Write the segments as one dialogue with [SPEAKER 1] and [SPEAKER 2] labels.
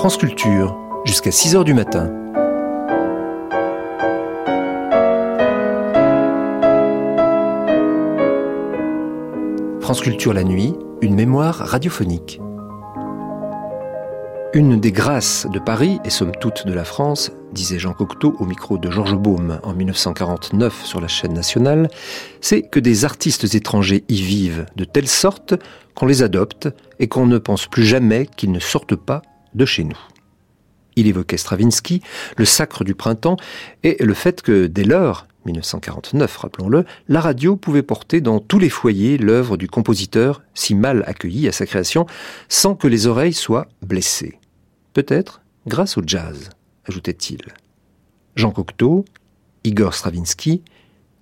[SPEAKER 1] France Culture, jusqu'à 6 h du matin. France Culture la nuit, une mémoire radiophonique. Une des grâces de Paris, et somme toute de la France, disait Jean Cocteau au micro de Georges Baume en 1949 sur la chaîne nationale, c'est que des artistes étrangers y vivent de telle sorte qu'on les adopte et qu'on ne pense plus jamais qu'ils ne sortent pas de chez nous. Il évoquait Stravinsky, le sacre du printemps et le fait que dès lors, 1949 rappelons-le, la radio pouvait porter dans tous les foyers l'œuvre du compositeur si mal accueilli à sa création sans que les oreilles soient blessées. Peut-être grâce au jazz, ajoutait-il. Jean Cocteau, Igor Stravinsky,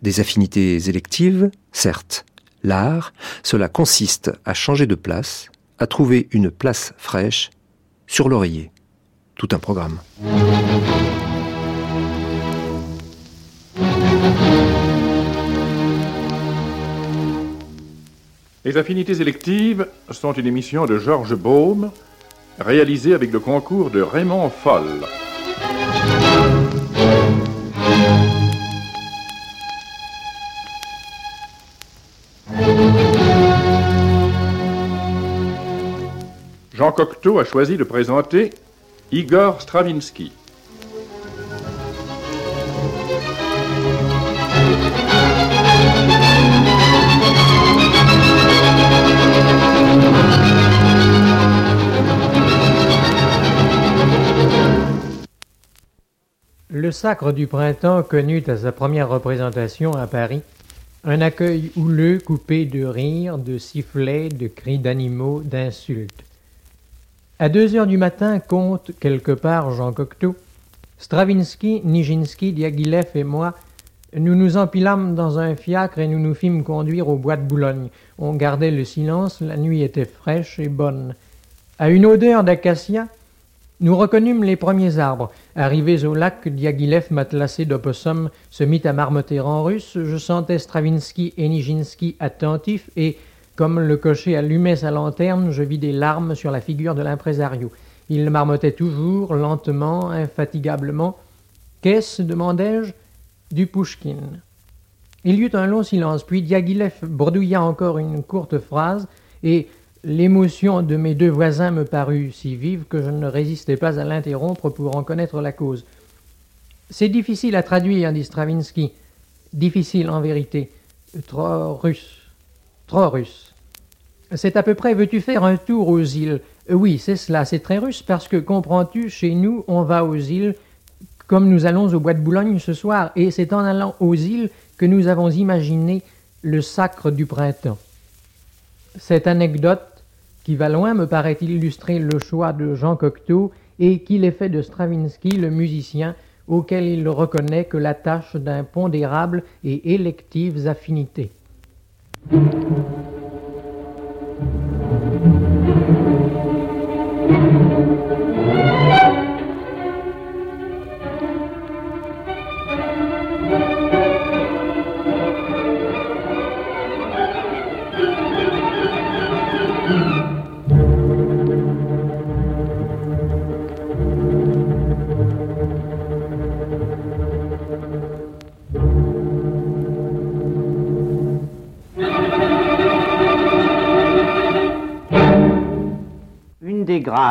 [SPEAKER 1] des affinités électives, certes. L'art, cela consiste à changer de place, à trouver une place fraîche sur l'oreiller. Tout un programme.
[SPEAKER 2] Les affinités électives sont une émission de Georges Baume réalisé avec le concours de Raymond Foll. Jean Cocteau a choisi de présenter Igor Stravinsky.
[SPEAKER 3] Le Sacre du Printemps connut à sa première représentation à Paris un accueil houleux coupé de rires, de sifflets, de cris d'animaux, d'insultes. À deux heures du matin, compte quelque part Jean Cocteau, Stravinsky, Nijinsky, Diaghilev et moi, nous nous empilâmes dans un fiacre et nous nous fîmes conduire au bois de Boulogne. On gardait le silence, la nuit était fraîche et bonne. À une odeur d'acacia, nous reconnûmes les premiers arbres. Arrivés au lac, Diaghilev, matelassé d'opossum, se mit à marmotter en russe. Je sentais Stravinsky et Nijinsky attentifs et, comme le cocher allumait sa lanterne, je vis des larmes sur la figure de l'impresario. Il marmottait toujours, lentement, infatigablement. Qu'est-ce? demandai-je Du Pouchkin. Il y eut un long silence, puis Diaghilev bredouilla encore une courte phrase, et L'émotion de mes deux voisins me parut si vive que je ne résistai pas à l'interrompre pour en connaître la cause. C'est difficile à traduire, dit Stravinsky. Difficile en vérité. Trop russe. Trop russe. C'est à peu près veux-tu faire un tour aux îles? Oui, c'est cela, c'est très russe parce que, comprends-tu, chez nous, on va aux îles comme nous allons au bois de Boulogne ce soir, et c'est en allant aux îles que nous avons imaginé le sacre du printemps. Cette anecdote, qui va loin, me paraît illustrer le choix de Jean Cocteau et qu'il est fait de Stravinsky, le musicien, auquel il reconnaît que la tâche d'impondérables et électives affinités.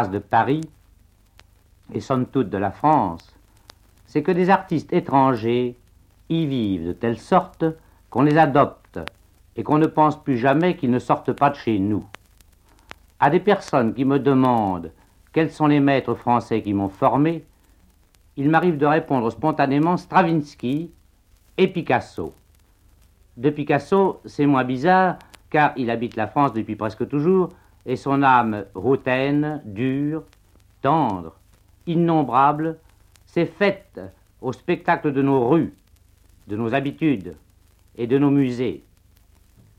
[SPEAKER 4] De Paris, et somme toute de la France, c'est que des artistes étrangers y vivent de telle sorte qu'on les adopte et qu'on ne pense plus jamais qu'ils ne sortent pas de chez nous. À des personnes qui me demandent quels sont les maîtres français qui m'ont formé, il m'arrive de répondre spontanément Stravinsky et Picasso. De Picasso, c'est moins bizarre, car il habite la France depuis presque toujours, et son âme hautaine, dure, tendre, innombrable, s'est faite au spectacle de nos rues, de nos habitudes et de nos musées.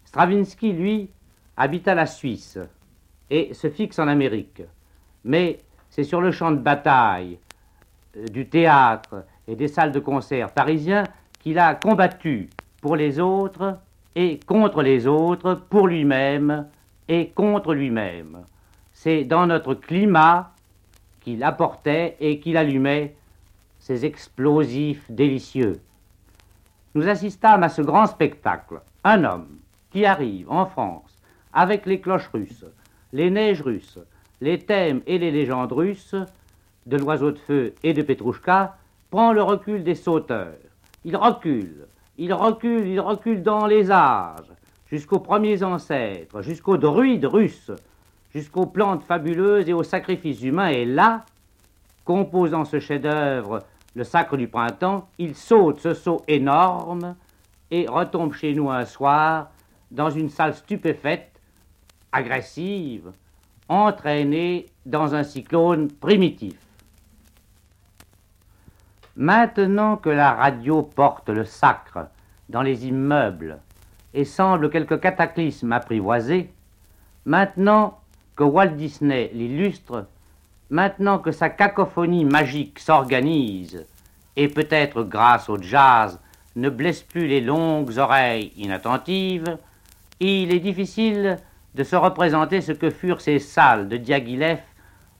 [SPEAKER 4] Stravinsky, lui, habita la Suisse et se fixe en Amérique. Mais c'est sur le champ de bataille euh, du théâtre et des salles de concert parisiens qu'il a combattu pour les autres et contre les autres, pour lui-même et contre lui-même. C'est dans notre climat qu'il apportait et qu'il allumait ces explosifs délicieux. Nous assistâmes à ce grand spectacle. Un homme qui arrive en France avec les cloches russes, les neiges russes, les thèmes et les légendes russes, de l'oiseau de feu et de Petrouchka, prend le recul des sauteurs. Il recule, il recule, il recule dans les âges, jusqu'aux premiers ancêtres, jusqu'aux druides russes, jusqu'aux plantes fabuleuses et aux sacrifices humains, et là, composant ce chef-d'œuvre, le sacre du printemps, il saute ce saut énorme et retombe chez nous un soir dans une salle stupéfaite, agressive, entraînée dans un cyclone primitif. Maintenant que la radio porte le sacre dans les immeubles et semble quelque cataclysme apprivoisé, maintenant que Walt Disney l'illustre, maintenant que sa cacophonie magique s'organise et peut-être grâce au jazz ne blesse plus les longues oreilles inattentives, il est difficile de se représenter ce que furent ces salles de Diaghilev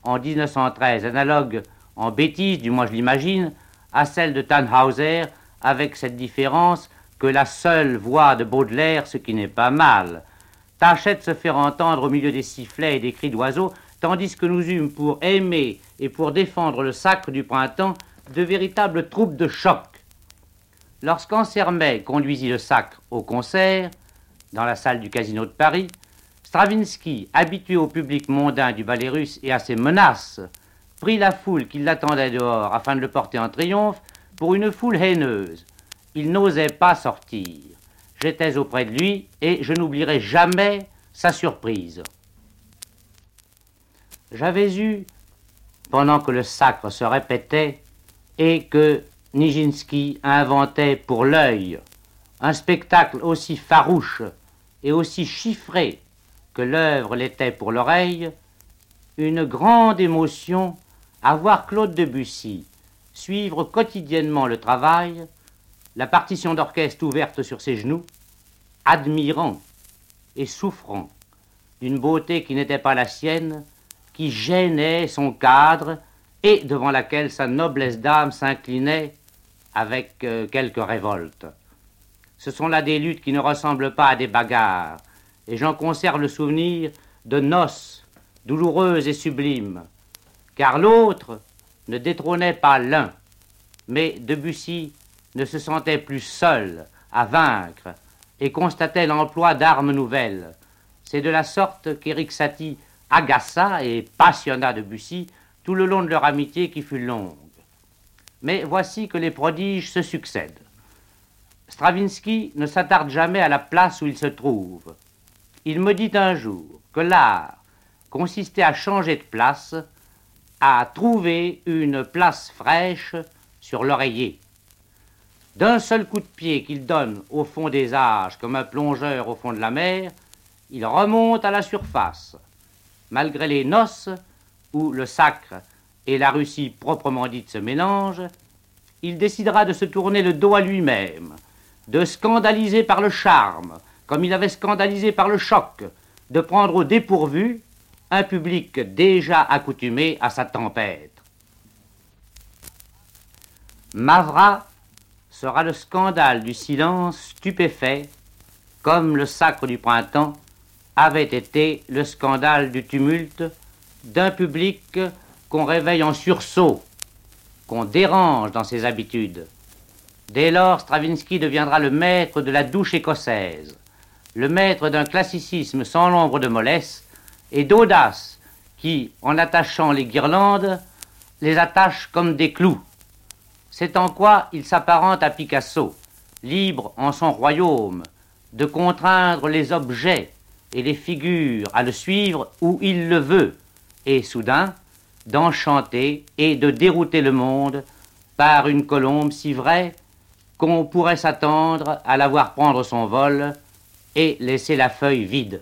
[SPEAKER 4] en 1913, analogues en bêtise, du moins je l'imagine, à celle de Tannhauser, avec cette différence que la seule voix de Baudelaire, ce qui n'est pas mal, tâchait de se faire entendre au milieu des sifflets et des cris d'oiseaux, tandis que nous eûmes pour aimer et pour défendre le sacre du printemps de véritables troupes de choc. Lorsqu'Ansermet conduisit le sacre au concert, dans la salle du Casino de Paris, Stravinsky, habitué au public mondain du ballet russe et à ses menaces, prit la foule qui l'attendait dehors afin de le porter en triomphe pour une foule haineuse. Il n'osait pas sortir. J'étais auprès de lui et je n'oublierai jamais sa surprise. J'avais eu, pendant que le sacre se répétait et que Nijinsky inventait pour l'œil un spectacle aussi farouche et aussi chiffré que l'œuvre l'était pour l'oreille, une grande émotion à voir Claude Debussy suivre quotidiennement le travail, la partition d'orchestre ouverte sur ses genoux, admirant et souffrant d'une beauté qui n'était pas la sienne, qui gênait son cadre et devant laquelle sa noblesse d'âme s'inclinait avec euh, quelque révolte. Ce sont là des luttes qui ne ressemblent pas à des bagarres, et j'en conserve le souvenir de noces douloureuses et sublimes, car l'autre ne détrônait pas l'un, mais Debussy ne se sentait plus seul à vaincre et constatait l'emploi d'armes nouvelles. C'est de la sorte qu'Éric Satie agaça et passionna Debussy tout le long de leur amitié qui fut longue. Mais voici que les prodiges se succèdent. Stravinsky ne s'attarde jamais à la place où il se trouve. Il me dit un jour que l'art consistait à changer de place à trouver une place fraîche sur l'oreiller. D'un seul coup de pied qu'il donne au fond des âges comme un plongeur au fond de la mer, il remonte à la surface. Malgré les noces, où le sacre et la Russie proprement dite se mélangent, il décidera de se tourner le dos à lui-même, de scandaliser par le charme, comme il avait scandalisé par le choc, de prendre au dépourvu un public déjà accoutumé à sa tempête. Mavra sera le scandale du silence stupéfait, comme le sacre du printemps avait été le scandale du tumulte d'un public qu'on réveille en sursaut, qu'on dérange dans ses habitudes. Dès lors, Stravinsky deviendra le maître de la douche écossaise, le maître d'un classicisme sans l'ombre de mollesse, et d'audace qui, en attachant les guirlandes, les attache comme des clous. C'est en quoi il s'apparente à Picasso, libre en son royaume, de contraindre les objets et les figures à le suivre où il le veut, et soudain d'enchanter et de dérouter le monde par une colombe si vraie qu'on pourrait s'attendre à la voir prendre son vol et laisser la feuille vide.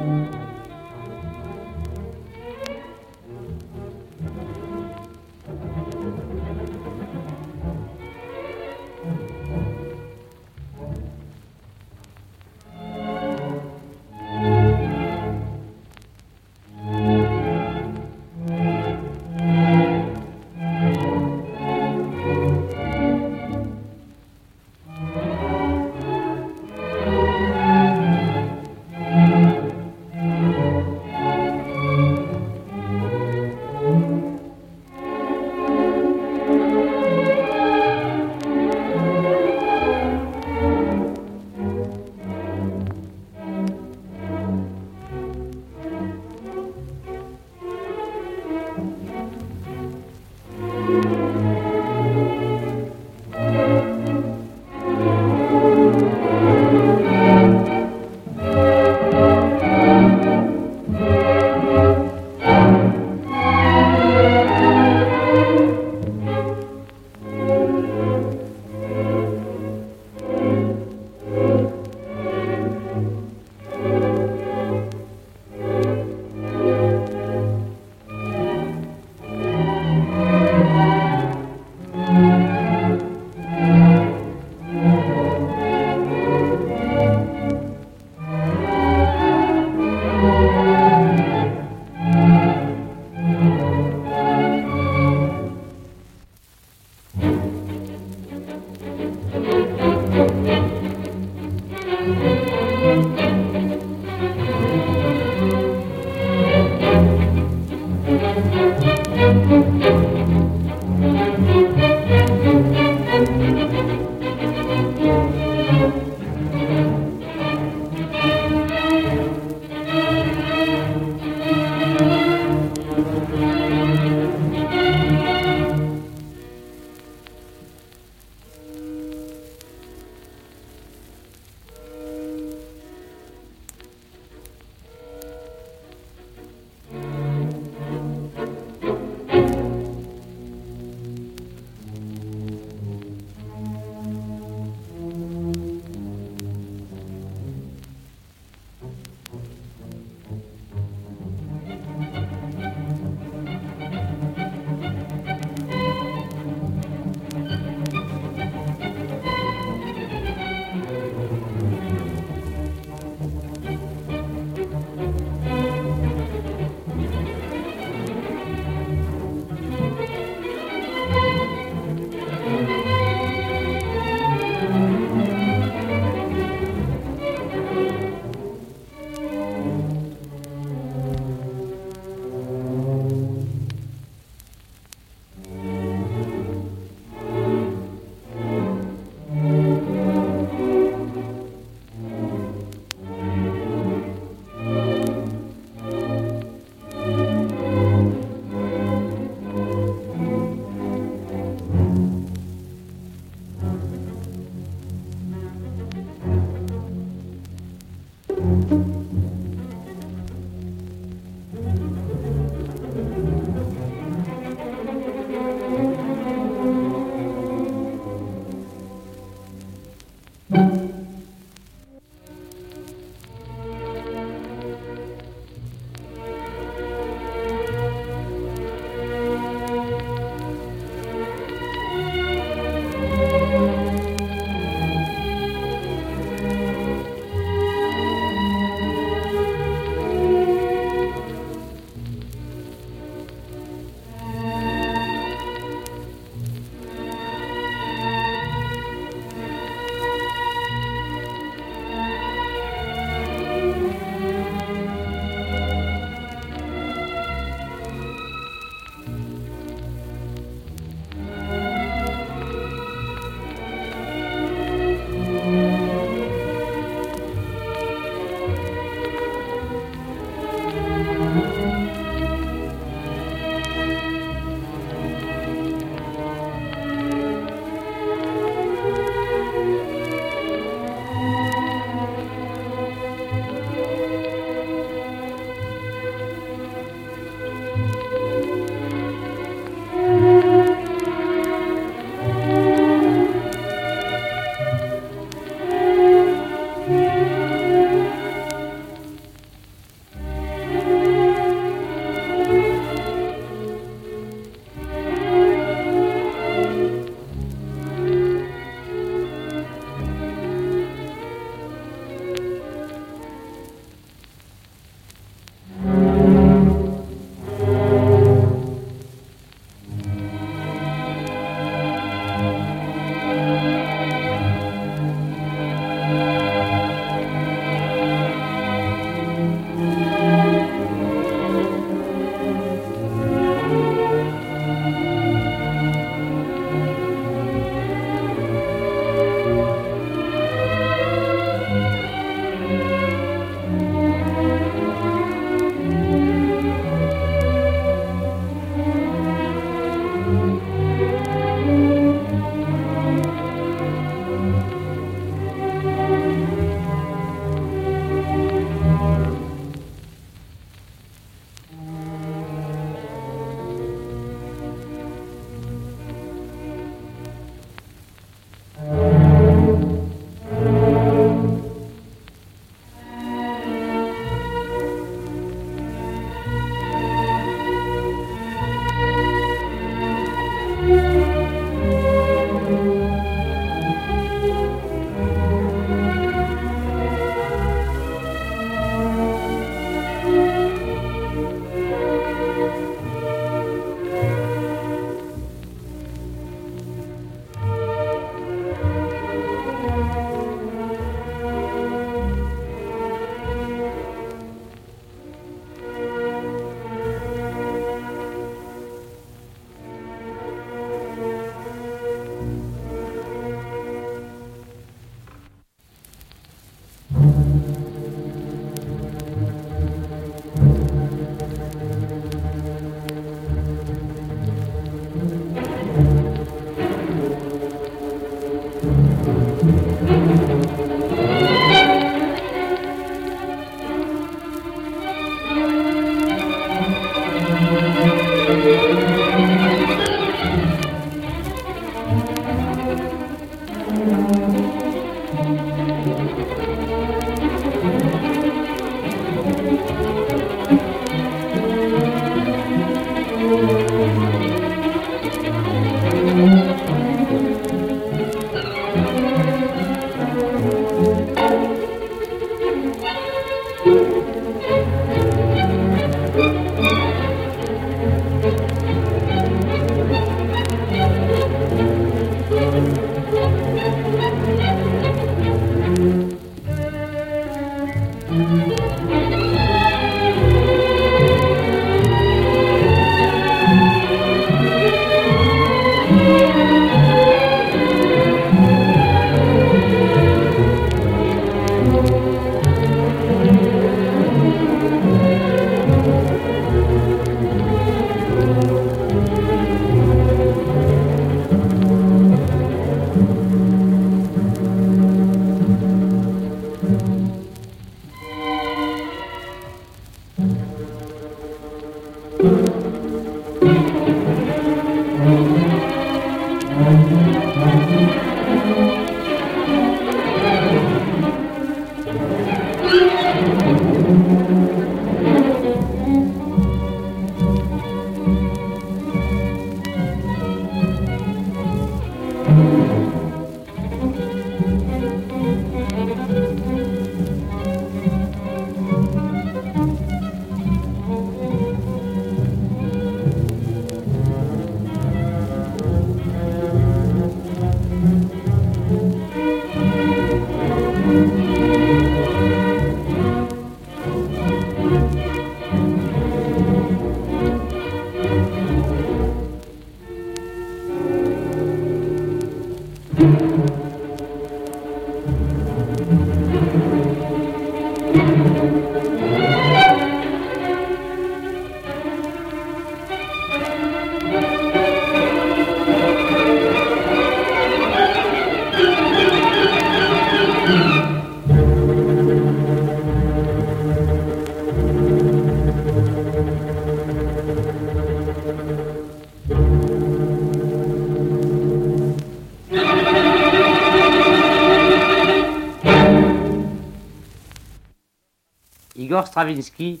[SPEAKER 4] Igor Stravinsky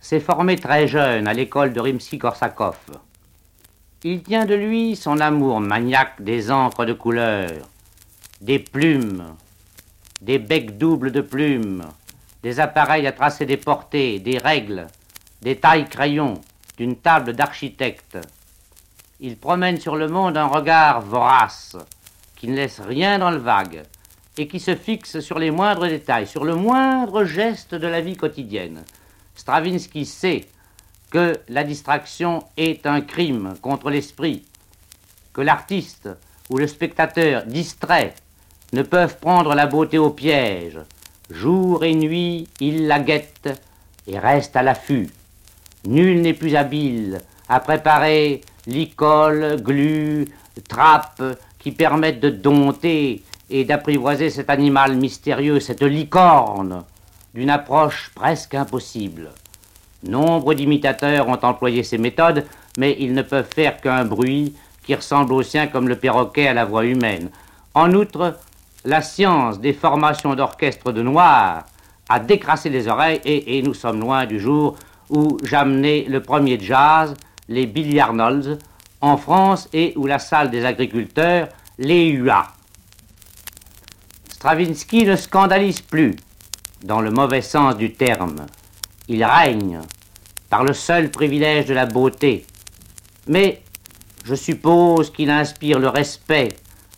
[SPEAKER 4] s'est formé très jeune à l'école de Rimsky-Korsakov. Il tient de lui son amour maniaque des encres de couleur, des plumes, des becs doubles de plumes, des appareils à tracer des portées, des règles, des tailles crayons, d'une table d'architecte. Il promène sur le monde un regard vorace, qui ne laisse rien dans le vague, et qui se fixe sur les moindres détails, sur le moindre geste de la vie quotidienne. Stravinsky sait que la distraction est un crime contre l'esprit, que l'artiste ou le spectateur distrait ne peuvent prendre la beauté au piège. Jour et nuit, il la guette et reste à l'affût. Nul n'est plus habile à préparer licol, glu, trappe qui permettent de dompter et d'apprivoiser cet animal mystérieux, cette licorne, d'une approche presque impossible. Nombre d'imitateurs ont employé ces méthodes, mais ils ne peuvent faire qu'un bruit qui ressemble au sien comme le perroquet à la voix humaine. En outre, la science des formations d'orchestre de noirs a décrassé les oreilles et, nous sommes loin du jour où j'amenais le premier jazz, les Billy Arnolds, en France et où la salle des agriculteurs, les UA. Stravinsky ne scandalise plus, dans le mauvais sens du terme. Il règne par le seul privilège de la beauté. Mais je suppose qu'il inspire le respect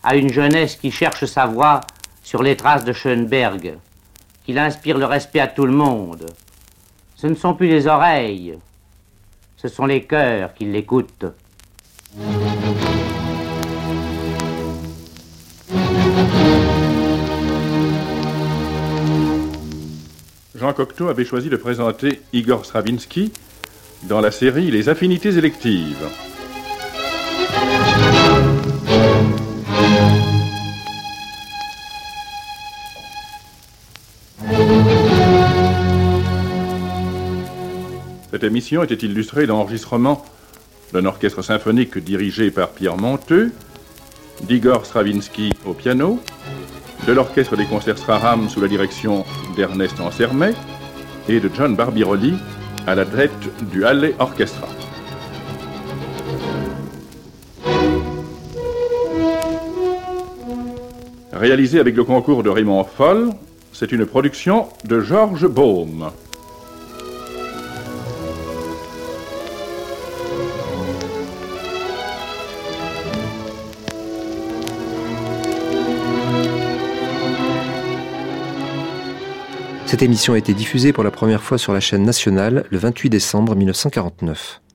[SPEAKER 4] à une jeunesse qui cherche sa voie sur les traces de Schoenberg, qu'il inspire le respect à tout le monde. Ce ne sont plus les oreilles, ce sont les cœurs qui l'écoutent.
[SPEAKER 2] Jean Cocteau avait choisi de présenter Igor Stravinsky dans la série Les affinités électives. Cette émission était illustrée d'enregistrements d'un orchestre symphonique dirigé par Pierre Monteux, d'Igor Stravinsky au piano, de l'orchestre des concerts Straham sous la direction d'Ernest Ansermet et de John Barbirolli à la tête du Halle Orchestra. Réalisé avec le concours de Raymond Foll, c'est une production de Georges Baume.
[SPEAKER 1] Cette émission a été diffusée pour la première fois sur la chaîne nationale le 28 décembre 1949.